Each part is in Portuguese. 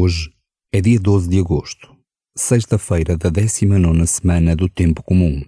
Hoje é dia 12 de agosto, sexta-feira da 19 semana do Tempo Comum.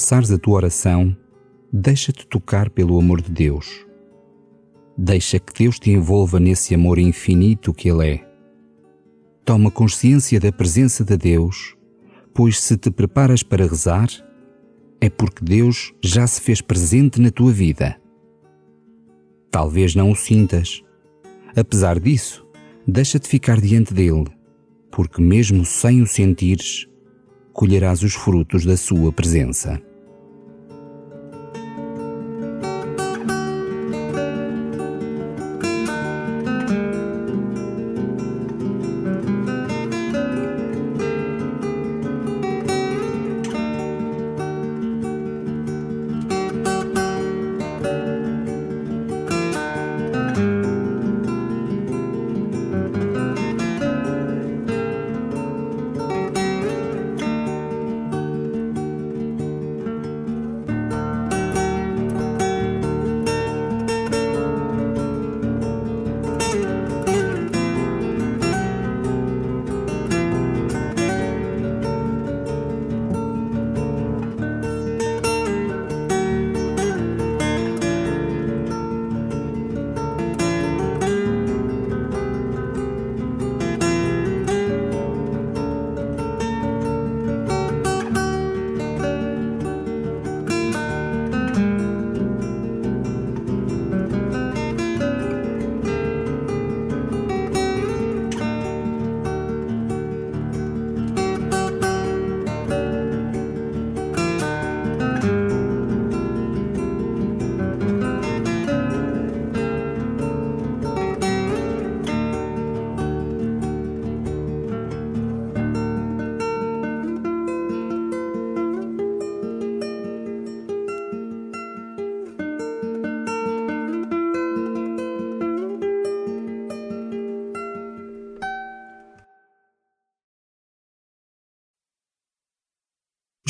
Começares a tua oração, deixa-te tocar pelo amor de Deus. Deixa que Deus te envolva nesse amor infinito que Ele é. Toma consciência da presença de Deus, pois se te preparas para rezar, é porque Deus já se fez presente na tua vida. Talvez não o sintas. Apesar disso, deixa-te ficar diante dele, porque mesmo sem o sentires, colherás os frutos da sua presença.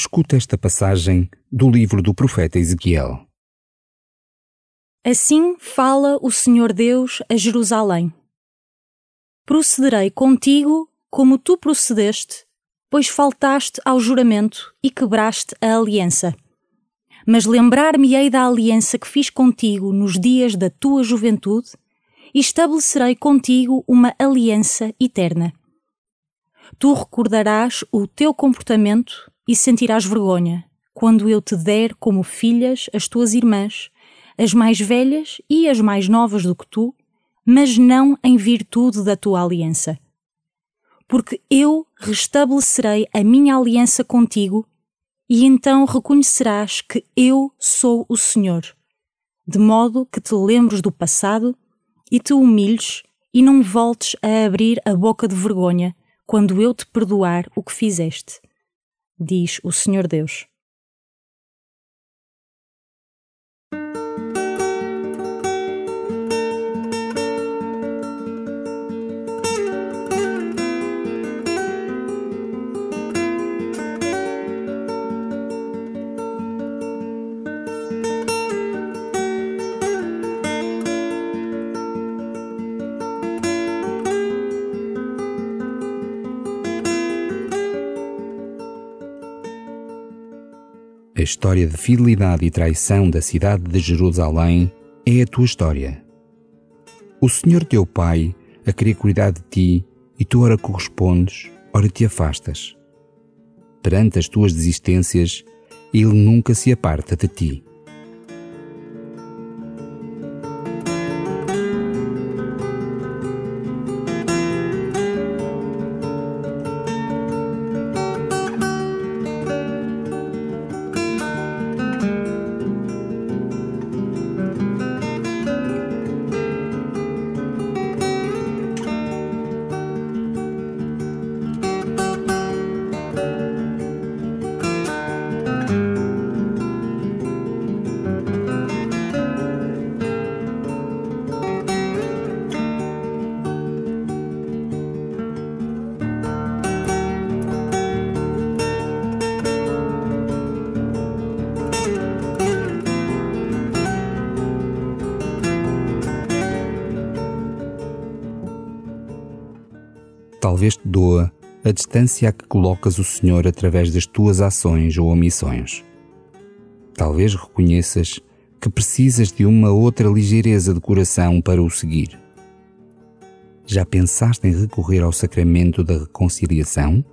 Escuta esta passagem do livro do profeta Ezequiel. Assim fala o Senhor Deus a Jerusalém: Procederei contigo como tu procedeste, pois faltaste ao juramento e quebraste a aliança. Mas lembrar-me-ei da aliança que fiz contigo nos dias da tua juventude e estabelecerei contigo uma aliança eterna. Tu recordarás o teu comportamento e sentirás vergonha quando eu te der como filhas as tuas irmãs, as mais velhas e as mais novas do que tu, mas não em virtude da tua aliança. Porque eu restabelecerei a minha aliança contigo, e então reconhecerás que eu sou o Senhor, de modo que te lembres do passado e te humilhes e não voltes a abrir a boca de vergonha quando eu te perdoar o que fizeste diz o Senhor Deus. A história de fidelidade e traição da cidade de Jerusalém é a tua história. O Senhor teu Pai a querer cuidar de ti e tu ora correspondes, ora te afastas. Perante as tuas desistências, Ele nunca se aparta de ti. Talvez te doa a distância a que colocas o Senhor através das tuas ações ou omissões. Talvez reconheças que precisas de uma outra ligeireza de coração para o seguir. Já pensaste em recorrer ao sacramento da reconciliação?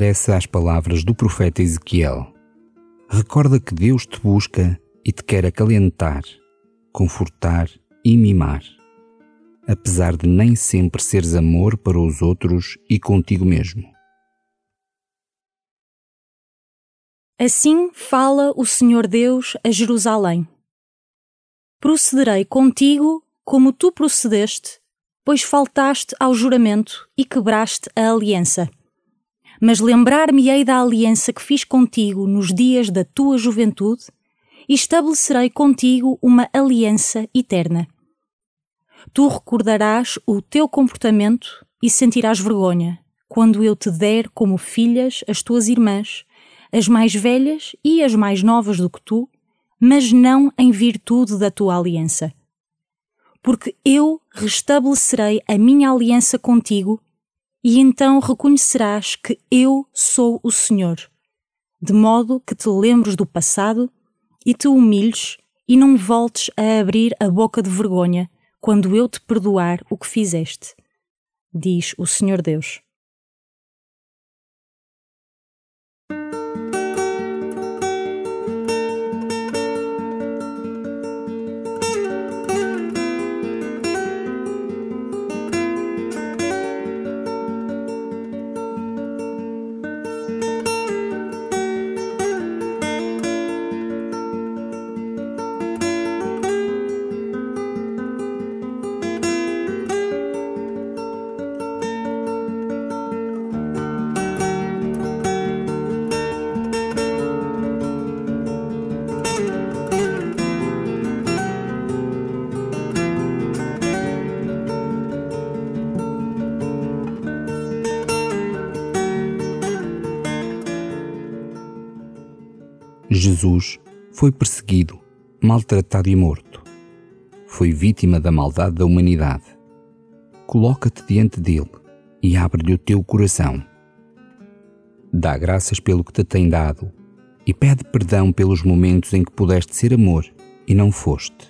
Regressa às palavras do profeta Ezequiel. Recorda que Deus te busca e te quer acalentar, confortar e mimar, apesar de nem sempre seres amor para os outros e contigo mesmo. Assim fala o Senhor Deus a Jerusalém. Procederei contigo como tu procedeste, pois faltaste ao juramento e quebraste a aliança mas lembrar-me-ei da aliança que fiz contigo nos dias da tua juventude e estabelecerei contigo uma aliança eterna. Tu recordarás o teu comportamento e sentirás vergonha quando eu te der como filhas as tuas irmãs, as mais velhas e as mais novas do que tu, mas não em virtude da tua aliança. Porque eu restabelecerei a minha aliança contigo e então reconhecerás que eu sou o Senhor, de modo que te lembres do passado e te humilhes e não voltes a abrir a boca de vergonha quando eu te perdoar o que fizeste, diz o Senhor Deus. Jesus foi perseguido, maltratado e morto. Foi vítima da maldade da humanidade. Coloca-te diante dele e abre-lhe o teu coração. Dá graças pelo que te tem dado e pede perdão pelos momentos em que pudeste ser amor e não foste.